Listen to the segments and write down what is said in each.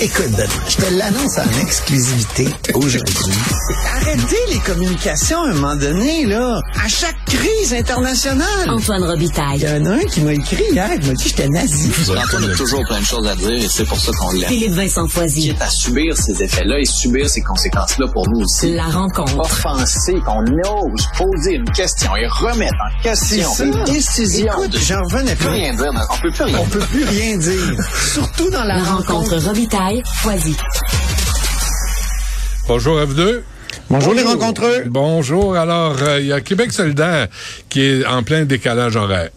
Écoute, je te l'annonce en exclusivité aujourd'hui. Arrêtez les communications à un moment donné, là. À chaque crise internationale. Antoine Il y Robitaille. en a un qui m'a écrit hier, il m'a dit que j'étais nazi. Antoine a toujours plein de choses à dire et c'est pour ça qu'on l'aime. Philippe Vincent Foisy. à subir ces effets-là et subir ces conséquences-là pour nous aussi. La rencontre. Offenser, qu'on ose poser une question et remettre en question des décisions. Écoute, de... j'en revenais On peut pas. rien dire, on peut plus rien On peut plus rien dire. Surtout dans la, La rencontre Robitaille. Foisy. Bonjour F2. Bonjour les rencontreux. Bonjour. Alors, euh, il y a Québec solidaire qui est en plein décalage horaire.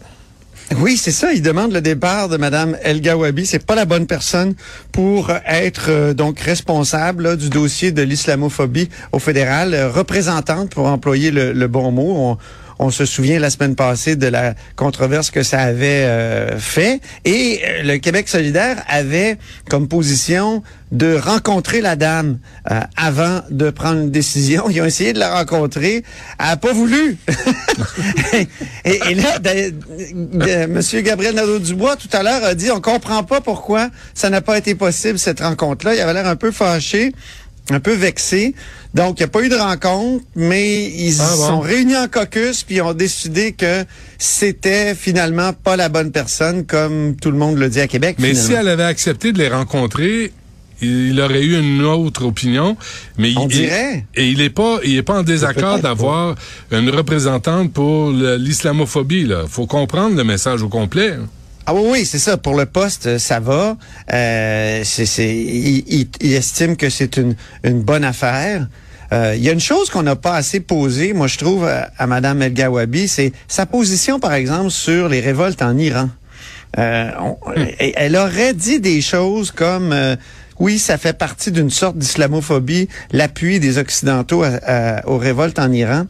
Oui, c'est ça. Il demande le départ de Madame El Gawabi. C'est pas la bonne personne pour être euh, donc responsable là, du dossier de l'islamophobie au fédéral, Euh, représentante pour employer le, le bon mot. On, on se souvient la semaine passée de la controverse que ça avait euh, fait. Et euh, le Québec solidaire avait comme position de rencontrer la dame euh, avant de prendre une décision. Ils ont essayé de la rencontrer. Elle n'a pas voulu. et, là, Monsieur Gabriel Nadeau-Dubois, tout à l'heure, a dit, on comprend pas pourquoi ça n'a pas été possible, cette rencontre-là. Il avait l'air un peu fâché un peu vexé. Donc, il n'y a pas eu de rencontre, mais ils Ah bon? sont réunis en caucus, puis ils ont décidé que c'était finalement pas la bonne personne, comme tout le monde le dit à Québec. Mais finalement. si elle avait accepté de les rencontrer, il, aurait eu une autre opinion. Mais On il, dirait. Et il est pas, il est pas en désaccord d'avoir une représentante pour l'islamophobie. Là, faut comprendre le message au complet. Ah oui, oui, c'est ça. Pour le poste, euh, ça va. Euh, c'est, c'est, il, il- il estime que c'est une, une bonne affaire. Euh, Il y a une chose qu'on n'a pas assez posée, moi je trouve, à, à Madame El Gawabi, c'est sa position, par exemple, sur les révoltes en Iran. Euh, on- elle- Elle aurait dit des choses comme euh, oui, ça fait partie d'une sorte d'islamophobie, l'appui des Occidentaux à- à- aux révoltes en Iran.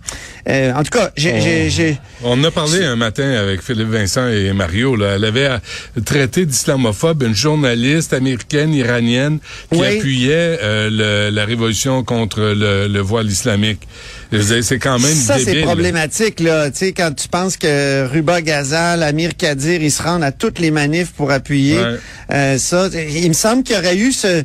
Euh, en tout cas, j'ai, On en a parlé un matin avec Philippe Vincent et Mario. Là. Elle avait euh, traité d'islamophobe une journaliste américaine, iranienne, qui Oui. appuyait euh, le- la révolution contre le, le voile islamique. C'est quand même Ça, c'est problématique, là. Tu sais, quand tu penses que Ruba Ghazal, Amir Kadir, ils se rendent à toutes les manifs pour appuyer Ouais. euh, ça. Il me semble qu'il y aurait eu ce...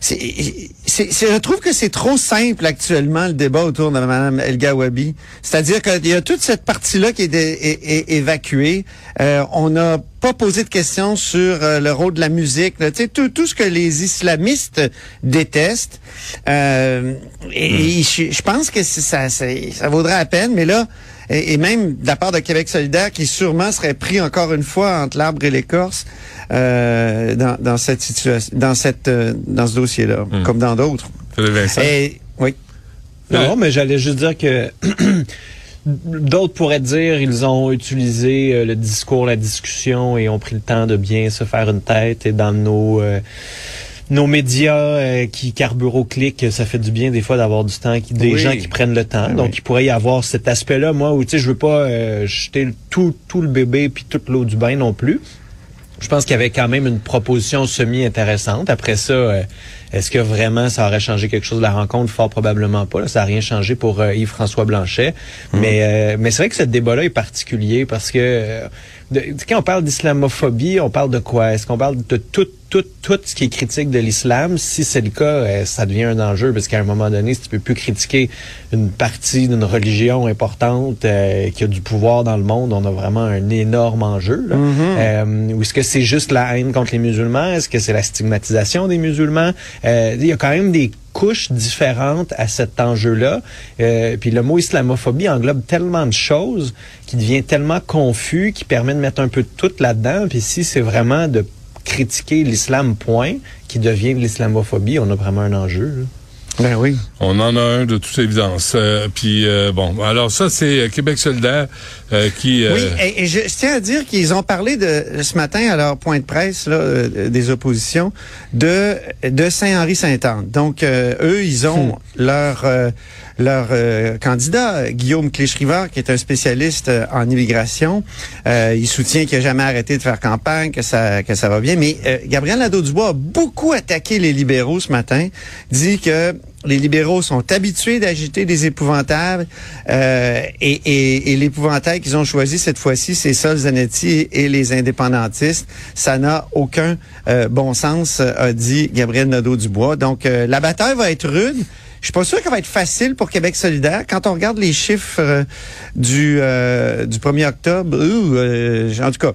je trouve que c'est trop simple actuellement le débat autour de Mme El Gawabi. C'est-à-dire qu'il y a toute cette partie-là qui est, évacuée. Euh, on n'a pas posé de questions sur euh, le rôle de la musique. là. Tout, tout ce que les islamistes détestent. Euh, et et je, je pense que ça, ça, ça vaudrait la peine. Mais là, et, et même de la part de Québec solidaire, qui sûrement serait pris encore une fois entre l'arbre et l'écorce euh, dans, dans cette situation, dans cette, euh, dans ce dossier-là, comme dans d'autres. Et oui. Non, mais j'allais juste dire que d'autres pourraient dire ils ont utilisé euh, le discours, la discussion et ont pris le temps de bien se faire une tête et dans nos euh, nos médias euh, qui carburent au clic, ça fait du bien des fois d'avoir du temps, qui, des Oui. gens qui prennent le temps. Ah Donc oui. il pourrait y avoir cet aspect-là, moi, où tu sais, je veux pas euh, jeter tout tout le bébé puis toute l'eau du bain non plus. Je pense qu'il y avait quand même une proposition semi-intéressante. Après ça, euh, est-ce que vraiment ça aurait changé quelque chose de la rencontre? Fort probablement pas. là. Ça n'a rien changé pour euh, Yves-François Blanchet. Mais, euh, mais c'est vrai que ce débat-là est particulier parce que euh, de- quand on parle d'islamophobie, on parle de quoi? Est-ce qu'on parle de tout, tout, tout ce qui est critique de l'islam? Si c'est le cas, euh, ça devient un enjeu parce qu'à un moment donné, si tu peux plus critiquer une partie d'une religion importante euh, qui a du pouvoir dans le monde, on a vraiment un énorme enjeu. Là. Euh, ou est-ce que c'est juste la haine contre les musulmans? Est-ce que c'est la stigmatisation des musulmans? Euh, il y a quand même des couches différentes à cet enjeu-là. Euh, puis le mot islamophobie englobe tellement de choses qui devient tellement confus, qui permet de mettre un peu de tout là-dedans. Puis si c'est vraiment de critiquer l'islam, point, qui devient de l'islamophobie, on a vraiment un enjeu. là. Ben oui. On en a un de toute évidence. Euh, puis euh, bon, alors ça c'est euh, Québec solidaire euh, qui. euh, Oui, et, et je, je tiens à dire qu'ils ont parlé de ce matin à leur point de presse là, euh, des oppositions de de Saint-Henri-Sainte-Anne. Donc euh, eux, ils ont leur euh, leur euh, candidat Guillaume Cléche-Rivard, qui est un spécialiste euh, en immigration. Euh, il soutient qu'il n'a jamais arrêté de faire campagne, que ça que ça va bien. Mais euh, Gabriel Nadeau-Dubois a beaucoup attaqué les libéraux ce matin, dit que Les libéraux sont habitués d'agiter des épouvantails euh, et, et, et l'épouvantail qu'ils ont choisi cette fois-ci, c'est Sol Zanetti et les indépendantistes. Ça n'a aucun euh, bon sens, a dit Gabriel Nadeau-Dubois. Donc, euh, la bataille va être rude. Je suis pas sûr qu'elle va être facile pour Québec solidaire. Quand on regarde les chiffres euh, du euh, du 1er octobre, ouh, euh, en tout cas,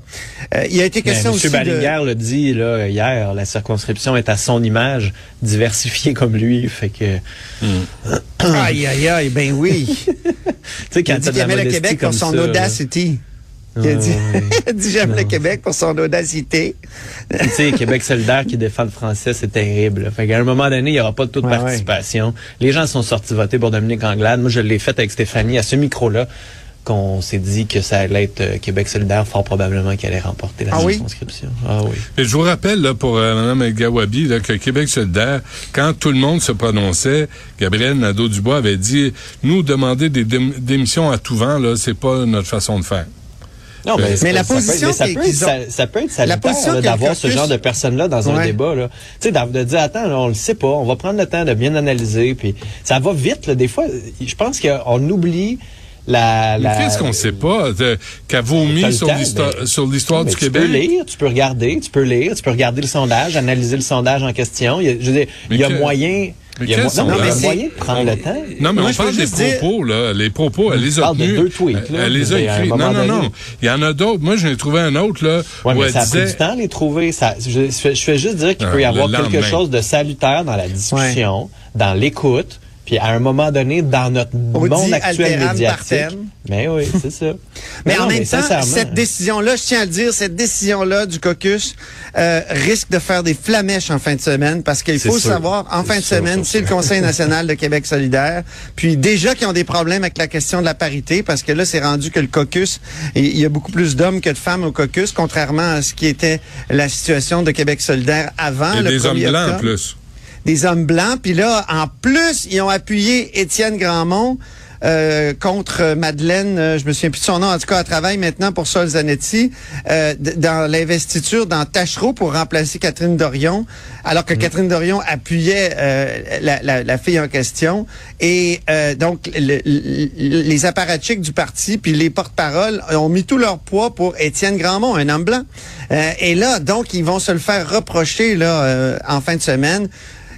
euh, il a été question aussi M. de... L'a dit là, hier, la circonscription est à son image, diversifiée comme lui. Fait que, Aïe, aïe, aïe, ben oui. tu sais, Il quand dit t'as de qu'il aimait le Québec pour son ça, audacity. Il a dit, Ouais. il a dit j'aime le. Québec pour son audacité. tu sais, Québec solidaire qui défend le français, c'est terrible. Fait qu'à un moment donné, il n'y aura pas de taux de Ouais, participation. Les gens sont sortis voter pour Dominique Anglade. Moi, je l'ai fait avec Stéphanie à ce micro-là qu'on s'est dit que ça allait être euh, Québec solidaire, fort probablement qu'elle allait remporter la Ah oui? circonscription. Ah oui. Et je vous rappelle là, pour euh, Mme Gawabi là, que Québec solidaire, quand tout le monde se prononçait, Gabriel Nadeau-Dubois avait dit nous demander des dém- démissions à tout vent, là, c'est pas notre façon de faire. Non, Mais c'est la pas- ça peut- position mais ça peut, être, ça, ça peut être salutaire position d'avoir ce genre de personnes-là dans un Ouais. débat. Là. Tu sais, de dire, attends, là, on le sait pas, on va prendre le temps de bien analyser. Puis ça va vite. Là, des fois, je pense qu'on oublie la... Qu'est-ce qu'on sait pas de- qu'a vomi sur l'histoire sur du tu Québec? peux lire, tu peux regarder, tu peux lire, tu peux regarder le sondage, analyser le sondage en question. Il y a, je veux dire, il y a que- moyen... mais Il y a, mo- non, mais il y a sondage? moyen de prendre le temps. Non, mais Moi, on parle des dire- propos, là. Les propos, elle les a parle de tenus. deux tweets, là. Elle les a un écrits. Non, non, non. Il y en a d'autres. Moi, j'en ai trouvé un autre, là, Ouais, où mais elle ça a pris disait... du temps à les trouver. Ça, je, je fais, juste dire qu'il Ah, peut y avoir quelque chose de salutaire dans la discussion, dans l'écoute, puis à un moment donné, dans notre Audi monde actuel alteram médiatique. Mais oui, c'est ça. Mais Non, en même temps, cette décision-là, je tiens à le dire, cette décision-là du caucus euh, risque de faire des flamèches en fin de semaine parce qu'il faut sûr. savoir, en fin de sûr, semaine, c'est le. Conseil national de Québec solidaire. Puis déjà qu'ils ont des problèmes avec la question de la parité parce que là, c'est rendu que le caucus, il y a beaucoup plus d'hommes que de femmes au caucus, contrairement à ce qui était la situation de Québec solidaire avant Il y a le des hommes 1er blancs, en plus. Des hommes blancs. Puis là, en plus, ils ont appuyé Étienne Grandmont euh, contre Madeleine, euh, je me souviens plus de son nom, en tout cas, elle travaille maintenant pour Sol Zanetti, euh, dans l'investiture dans Tachereau pour remplacer Catherine Dorion, alors que Catherine Dorion appuyait euh, la, la- la fille en question. Et euh, donc, le- le- les apparatchiks du parti, puis les porte-paroles ont mis tout leur poids pour Étienne Grandmont, un homme blanc. Euh, et là, donc, ils vont se le faire reprocher là euh, en fin de semaine.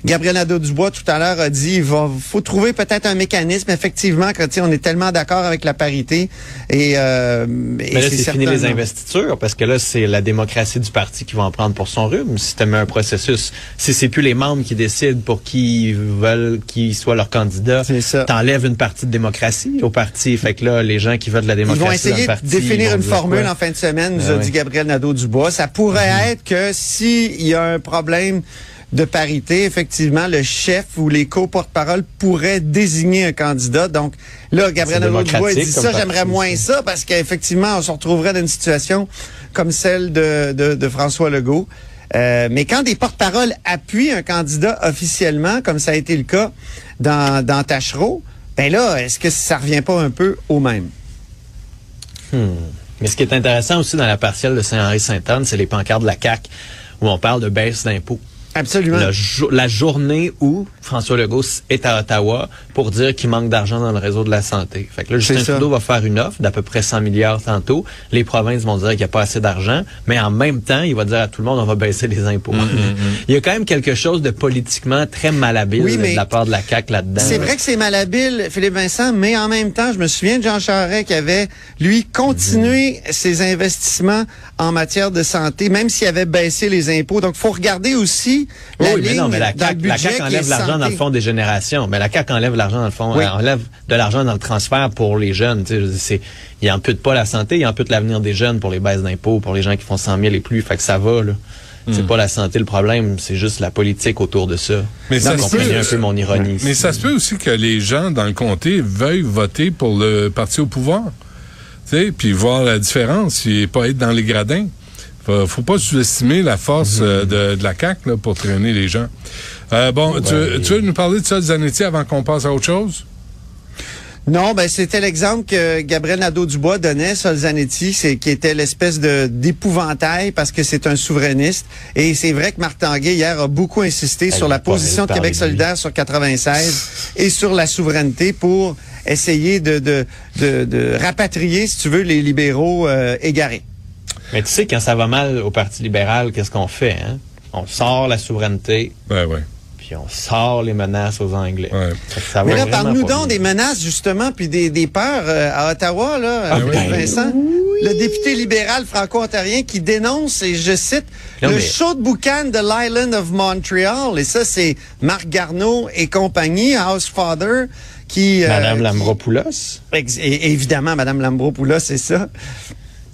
Gabriel Nadeau-Dubois, tout à l'heure, a dit il va, faut trouver peut-être un mécanisme, effectivement, sais, on est tellement d'accord avec la parité. Et, euh, et Mais là, c'est fini les non. investitures parce que là, c'est la démocratie du parti qui va en prendre pour son rhume. Si tu mets un processus, si c'est plus les membres qui décident pour qui ils veulent qui soit leur candidat, t'enlèves une partie de démocratie au parti. Fait que là, les gens qui veulent de la Ils démocratie vont essayer dans le de définir ils une formule quoi? en fin de semaine, nous Ah a dit Gabriel Nadeau-Dubois. Ça pourrait être que s'il y a un problème de parité, effectivement, le chef ou les co-porte-parole pourraient désigner un candidat. Donc là, Gabriel Nadeau-Dubois dit ça, j'aimerais moins ça. parce qu'effectivement, on se retrouverait dans une situation comme celle de, de, de François Legault. Euh, mais quand des porte-paroles appuient un candidat officiellement, comme ça a été le cas dans, dans Tachereau, ben là, est-ce que ça revient pas un peu au même? Mais ce qui est intéressant aussi dans la partielle de Saint-Henri-Sainte-Anne, c'est les pancartes de la CAQ où on parle de baisse d'impôts. Absolument. Le jo- la journée où François Legault est à Ottawa pour dire qu'il manque d'argent dans le réseau de la santé. Fait que là, Justin. Trudeau va faire une offre d'à peu près 100 milliards tantôt. Les provinces vont dire qu'il n'y a pas assez d'argent, mais en même temps, il va dire à tout le monde, on va baisser les impôts. Il y a quand même quelque chose de politiquement très malhabile Oui, de la part de la CAQ là-dedans. C'est vrai que c'est malhabile, Philippe Vincent, mais en même temps, je me souviens de Jean Charest qui avait, lui, continué ses investissements en matière de santé, même s'il avait baissé les impôts. Donc, faut regarder aussi la oui, mais non, mais la CAQ, la CAQ enlève l'argent dans le fonds des générations. Mais la CAQ enlève l'argent dans le fond, Oui. elle enlève de l'argent dans le transfert pour les jeunes. C'est, il ampute pas la santé, il ampute l'avenir des jeunes pour les baisses d'impôts, pour les gens qui font 100 000 et plus. Fait que ça va, là. Hmm. C'est pas la santé le problème, c'est juste la politique autour de ça. Mais ça se peut- un peu mon ironie. Mais ici. ça se peut aussi que les gens dans le comté veuillent voter pour le parti au pouvoir. Tu sais, puis voir la différence et pas être dans les gradins. Faut, faut pas sous-estimer la force Mhm. euh, de, de la CAQ là, pour traîner les gens. Euh, bon, tu, Ouais. tu veux nous parler de ça, Zanetti, avant qu'on passe à autre chose? Non, ben c'était l'exemple que Gabriel Nadeau-Dubois donnait, Solzanetti, c'est qui était l'espèce de d'épouvantail parce que c'est un souverainiste. Et c'est vrai que Tanguay hier a beaucoup insisté Elle sur la position de Québec de solidaire sur 96 et sur la souveraineté pour essayer de de, de, de rapatrier, si tu veux, les libéraux euh, égarés. Mais tu sais, quand ça va mal au Parti libéral, qu'est-ce qu'on fait? Hein? On sort la souveraineté, Ouais, ouais. puis on sort les menaces aux Anglais. Ouais. Ça Mais va là, parle-nous donc des menaces, justement, puis des, des peurs euh, à Ottawa, là, Ah, euh, ben Vincent. Le député libéral franco-ontarien qui dénonce, et je cite, Non, le mais- show de boucan de l'Island of Montreal. Et ça, c'est Marc Garneau et compagnie, Housefather, qui... euh, Madame Lambropoulos? Et- évidemment, Madame Lambropoulos, c'est ça.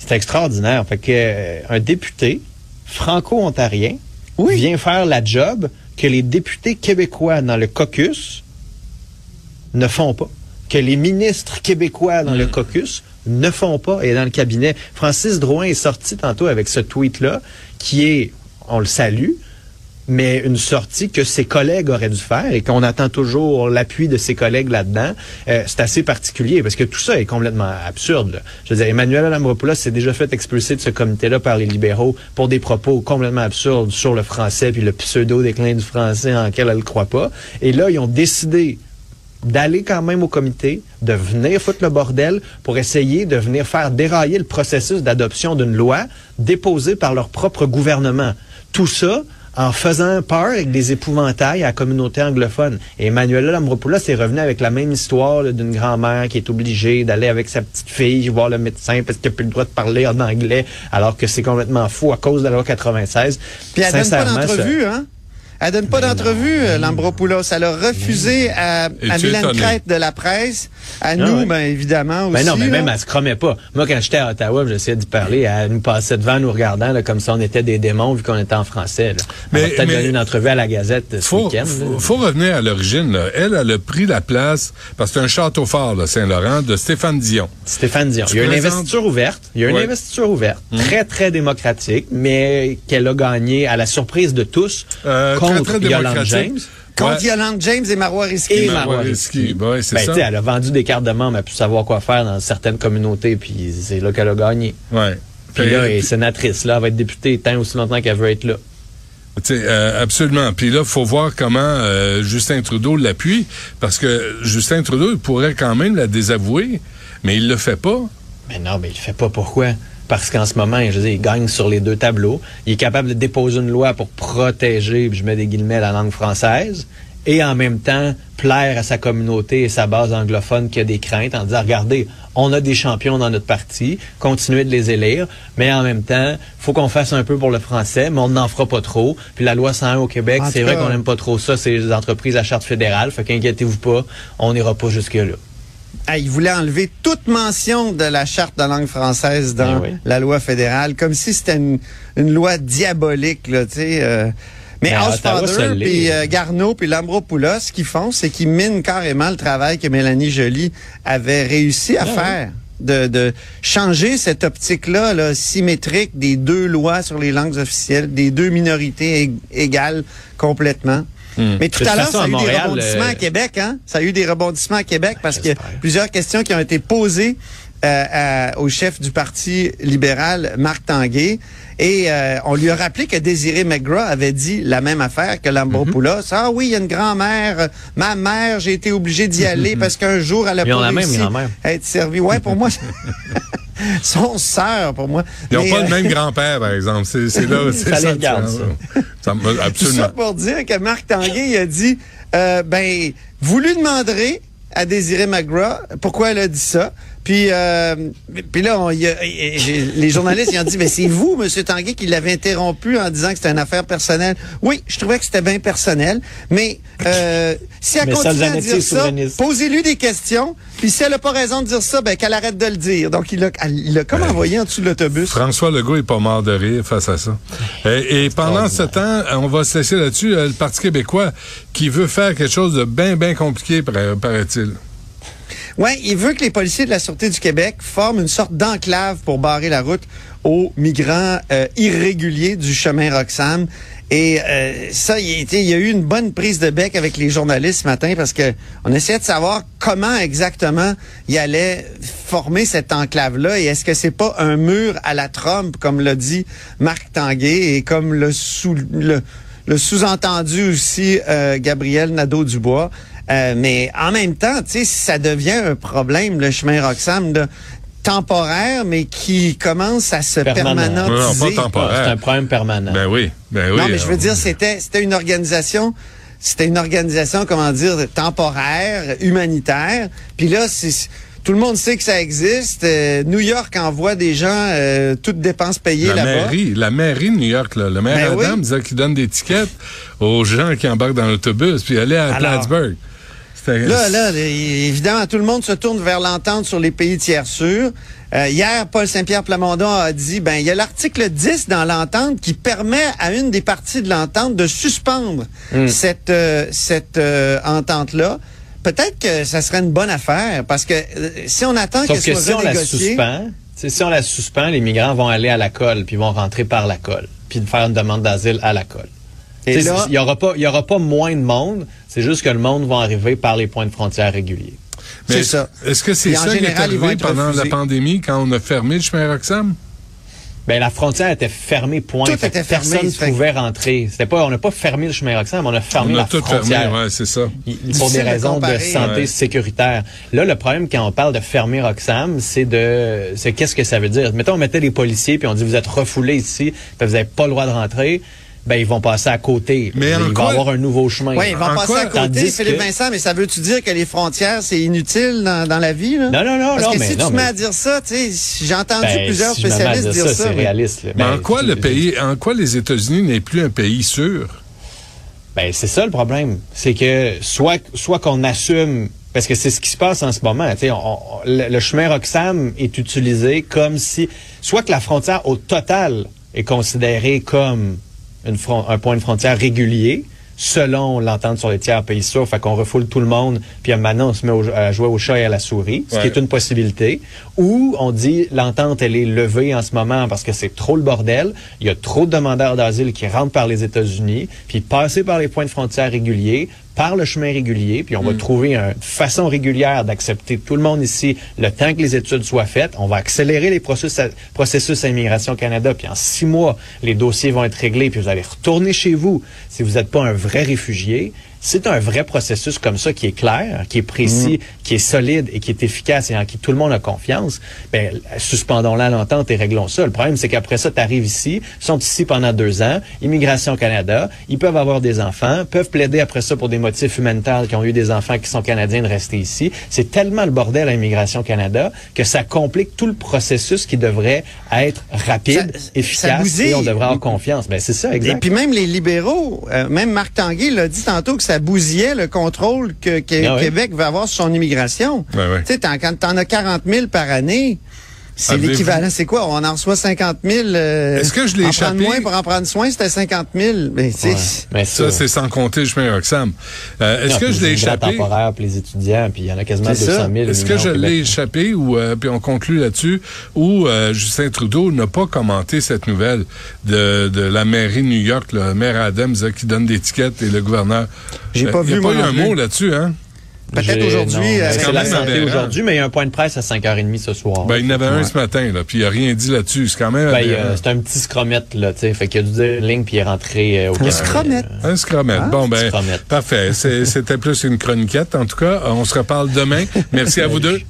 C'est extraordinaire. Fait que euh, un député franco-ontarien Oui. vient faire la job que les députés québécois dans le caucus ne font pas. Que les ministres québécois dans le caucus ne font pas et dans le cabinet. Francis Drouin est sorti tantôt avec ce tweet-là qui est, on le salue, mais une sortie que ses collègues auraient dû faire et qu'on attend toujours l'appui de ses collègues là-dedans, euh, c'est assez particulier parce que tout ça est complètement absurde. là. Je veux dire, Emmanuel Lambropoulos s'est déjà fait expulser de ce comité-là par les libéraux pour des propos complètement absurdes sur le français puis le pseudo-déclin du français en lequel elle ne croit pas. Et là, ils ont décidé d'aller quand même au comité, de venir foutre le bordel pour essayer de venir faire dérailler le processus d'adoption d'une loi déposée par leur propre gouvernement. Tout ça en faisant peur avec des épouvantails à la communauté anglophone. Et Emmanuel Lambropoulos est revenu avec la même histoire d'une grand-mère qui est obligée d'aller avec sa petite fille voir le médecin parce qu'elle n'a plus le droit de parler en anglais, alors que c'est complètement fou à cause de la loi 96. Puis elle donne pas Sincèrement, ça- d'entrevue, hein? Elle donne pas Mais d'entrevue, Lambropoulos. Elle a refusé à, à Mylène étonné? Crête de la presse, à Ah nous, ouais. ben évidemment aussi. Ben non, mais là. même elle se chromait pas. Moi, quand j'étais à Ottawa, j'essayais d'y parler. Elle nous passait devant, nous regardant, là, comme si on était des démons, vu qu'on était en français. Là. Mais- Elle m'a peut-être mais- donné une entrevue à la Gazette ce Faut, week-end. faut, revenir à l'origine. là. Elle, elle a pris la place, parce que c'est un château fort, là, Saint-Laurent, de Stéphane Dion. Stéphane Dion. Tu Il y a une investiture ouverte. Il y a une Ouais. investiture ouverte, très, très démocratique, mais qu'elle a gagné à la surprise de tous Euh, contre Yolande. James. Contre Ouais. Yolande James et Marois Risky. Et Marois Risky. Risky. Ben Ben, ça. elle a vendu des cartes de membres, elle a pu savoir quoi faire dans certaines communautés, puis c'est là qu'elle a gagné. Ouais. Puis là, elle est sénatrice, là, elle va être députée tant aussi longtemps qu'elle veut être là. Euh, absolument. Puis là, faut voir comment euh, Justin Trudeau l'appuie, parce que Justin Trudeau, il pourrait quand même la désavouer, mais il le fait pas. Mais non, mais il le fait pas. Pourquoi? Parce qu'en ce moment, je dire, il gagne sur les deux tableaux. Il est capable de déposer une loi pour protéger, puis je mets des guillemets, la langue française, et en même temps plaire à sa communauté et sa base anglophone qui a des craintes en disant, regardez, on a des champions dans notre parti, continuez de les élire, mais en même temps, faut qu'on fasse un peu pour le français, mais on n'en fera pas trop. Puis la loi 101 au Québec, c'est vrai qu'on n'aime pas trop ça, c'est les entreprises à charte fédérale, fait qu'inquiétez-vous pas, on n'ira pas jusque-là. Ah, il voulait enlever toute mention de la charte de langue française dans Ben oui. la loi fédérale, comme si c'était une, une loi diabolique, là, tu sais. euh. Mais Mais ça Housefather, puis euh, Garneau, puis Lambropoulos, ce qu'ils font, c'est qu'ils minent carrément le travail que Mélanie Joly avait réussi à faire. De, de changer cette optique-là là, symétrique des deux lois sur les langues officielles, des deux minorités ég- égales complètement. Mais tout à l'heure, ça a eu des rebondissements euh, à Québec, hein? Ça a eu des rebondissements à Québec parce que plusieurs questions qui ont été posées euh, à- au chef du Parti libéral, Marc Tanguay. Et euh, on lui a rappelé que Désiré McGraw avait dit la même affaire que Lambropoulos. Mhm. Ah oui, il y a une grand-mère. euh, Ma mère, j'ai été obligé d'y aller parce qu'un jour, elle a pas la même réussi grand-mère. à être servie. Ouais, pour moi, son sœur, pour moi. Ils n'ont pas euh, le même grand-père, par exemple. C'est là, c'est Ça les ça. regarde, ça. Ça me- Tout ça absolument. pour dire que Marc Tanguay il a dit, euh, ben, vous lui demanderez à Désiré McGraw pourquoi elle a dit ça. Puis, euh, puis là, on, y a- les journalistes ils ont dit, mais c'est vous, Monsieur Tanguay, qui l'avez interrompu en disant que c'était une affaire personnelle. Oui, je trouvais que c'était bien personnel, mais euh, si elle Mais continue à dire ça, posez-lui des questions. Puis si elle n'a pas raison de dire ça, ben qu'elle arrête de le dire. Donc il a, il a comme envoyé en dessous de l'autobus. François Legault est pas mort de rire face à ça. Et, et pendant ce temps, on va se laisser là-dessus, euh, le Parti québécois qui veut faire quelque chose de bien, bien compliqué, para- paraît-il. Oui, il veut que les policiers de la Sûreté du Québec forment une sorte d'enclave pour barrer la route aux migrants euh, irréguliers du chemin Roxham. Et euh, ça, il, y a eu une bonne prise de bec avec les journalistes ce matin parce que on essayait de savoir comment exactement il allait former cette enclave-là et est-ce que c'est pas un mur à la Trump, comme l'a dit Marc Tanguay et comme le sous-entendu aussi euh, Gabriel Nadeau-Dubois. Euh, mais en même temps, tu sais, ça devient un problème, le chemin Roxham, là, temporaire, mais qui commence à se Permanent. permanentiser. Non, pas temporaire. C'est un problème permanent. Ben oui, ben oui. Non, mais je veux on- dire, c'était c'était une organisation, c'était une organisation, comment dire, temporaire, humanitaire. Puis là, c'est tout le monde sait que ça existe. Euh, New York envoie des gens, euh, toutes dépenses payées La là-bas. mairie, la mairie de New York, là, le maire Ben oui. Adams, là, qui donne des tickets aux gens qui embarquent dans l'autobus, puis aller à Alors, Plattsburgh. Là, là, évidemment, tout le monde se tourne vers l'entente sur les pays tiers sûrs. Euh, hier, Paul Saint-Pierre Plamondon a dit, ben, il y a l'article 10 dans l'entente qui permet à une des parties de l'entente de suspendre Hmm. cette, euh, cette euh, entente-là. Peut-être que ça serait une bonne affaire parce que si on attend qu'elle que soit si on la renégociée, suspend, si on la suspend, les migrants vont aller à la colle, puis vont rentrer par la colle, puis faire une demande d'asile à la colle. Il y aura pas, il y aura pas moins de monde. C'est juste que le monde va arriver par les points de frontière réguliers. Mais c'est ça. Est-ce que c'est ça qui est général, ils vont arrivé pendant refusés. la pandémie, quand on a fermé le chemin Roxham? Ben la frontière était fermée. Point. Tout Fait que était fermé, Personne que- pouvait rentrer. C'était pas, on n'a pas fermé le chemin Roxham, on a fermé On a la tout frontière. fermé, ouais, c'est ça. Il- pour des de raisons de, comparer. santé Ouais. sécuritaire. Là, le problème quand on parle de fermer Roxham, c'est de, c'est qu'est-ce que ça veut dire? Mettons, on mettait les policiers puis on dit vous êtes refoulés ici, puis vous n'avez pas le droit de rentrer. Ben ils vont passer à côté. Mais en il quoi- va y avoir un nouveau chemin. Oui, ils vont En passer quoi- à côté, Tandis Philippe que- Vincent, mais ça veut-tu dire que les frontières, c'est inutile dans, dans la vie? Là? Non, non, non, Parce non, que mais si non, tu te mets mais- à dire ça, tu sais, j'ai entendu Ben, plusieurs si je me mets à spécialistes dire ça. c'est mais- réaliste. là. Mais Ben, en quoi le pays, en quoi les États-Unis n'est plus un pays sûr? Ben c'est ça le problème, c'est que soit soit qu'on assume parce que c'est ce qui se passe en ce moment. tu sais, on- on- le, le chemin Roxham est utilisé comme si soit que la frontière au total est considérée comme une un point de frontière régulier selon l'entente sur les tiers pays sûrs, fait qu'on refoule tout le monde, puis maintenant on se met au- à jouer au chat et à la souris, ce Ouais. qui est une possibilité. Ou on dit l'entente elle est levée en ce moment parce que c'est trop le bordel, il y a trop de demandeurs d'asile qui rentrent par les États-Unis, puis passer par les points de frontière réguliers, par le chemin régulier, puis on va trouver une façon régulière d'accepter tout le monde ici le temps que les études soient faites. On va accélérer les processus à, processus à Immigration Canada, puis en six mois, les dossiers vont être réglés, puis vous allez retourner chez vous si vous n'êtes pas un vrai réfugié. C'est un vrai processus comme ça qui est clair, qui est précis, qui est solide et qui est efficace et en qui tout le monde a confiance. Ben, suspendons-la à l'entente et réglons ça. Le problème, c'est qu'après ça, tu arrives ici, sont ici pendant deux ans, Immigration Canada, ils peuvent avoir des enfants, peuvent plaider après ça pour des motifs humanitaires qui ont eu des enfants qui sont canadiens de rester ici. C'est tellement le bordel à Immigration Canada que ça complique tout le processus qui devrait être rapide, Ça- ça efficace bousille. et on devrait avoir confiance. Ben, c'est ça, Et exact. puis même les libéraux, euh, même Marc Tanguay l'a dit tantôt que ça bousillait le contrôle que, que Ah. Québec va avoir sur son immigration. Ouais, ouais. Tu sais, t'en- quand t'en as 40 000 par année, c'est l'équivalent. C'est quoi? On en reçoit 50 000. euh, Est-ce que je l'ai échappé? prendre moins pour en prendre soin, c'était 50 000. Mais tu sais, Ouais. Mais Ça, c'est sans compter le chemin Roxham. Euh, Est-ce que je l'ai échappé? temporaires, puis les étudiants, puis il y en a quasiment C'est 200 ça. 000. Est-ce que je l'ai échappé ou euh, puis on conclut là-dessus ou euh, Justin Trudeau n'a pas commenté cette nouvelle de, de la mairie de New York, le maire Adams là, qui donne des tickets et le gouverneur. J'ai Euh, pas il y a vu, pas eu un mot là-dessus, hein? Peut-être aujourd'hui, euh, C'est la santé aujourd'hui, mais il y a un point de presse à 5h30 ce soir. Ben, il y en avait un ce matin, là, puis il a rien dit là-dessus. C'est quand même Ben, c'est un petit scromette, là, tu sais. Fait qu'il a dû dire une ligne, puis il est rentré euh, au Canada. scromette? Un scromette. Ah, bon, ben, scromette. parfait. C'était plus une chroniquette. En tout cas, on se reparle demain. Merci à vous deux.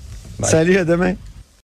Salut, à demain.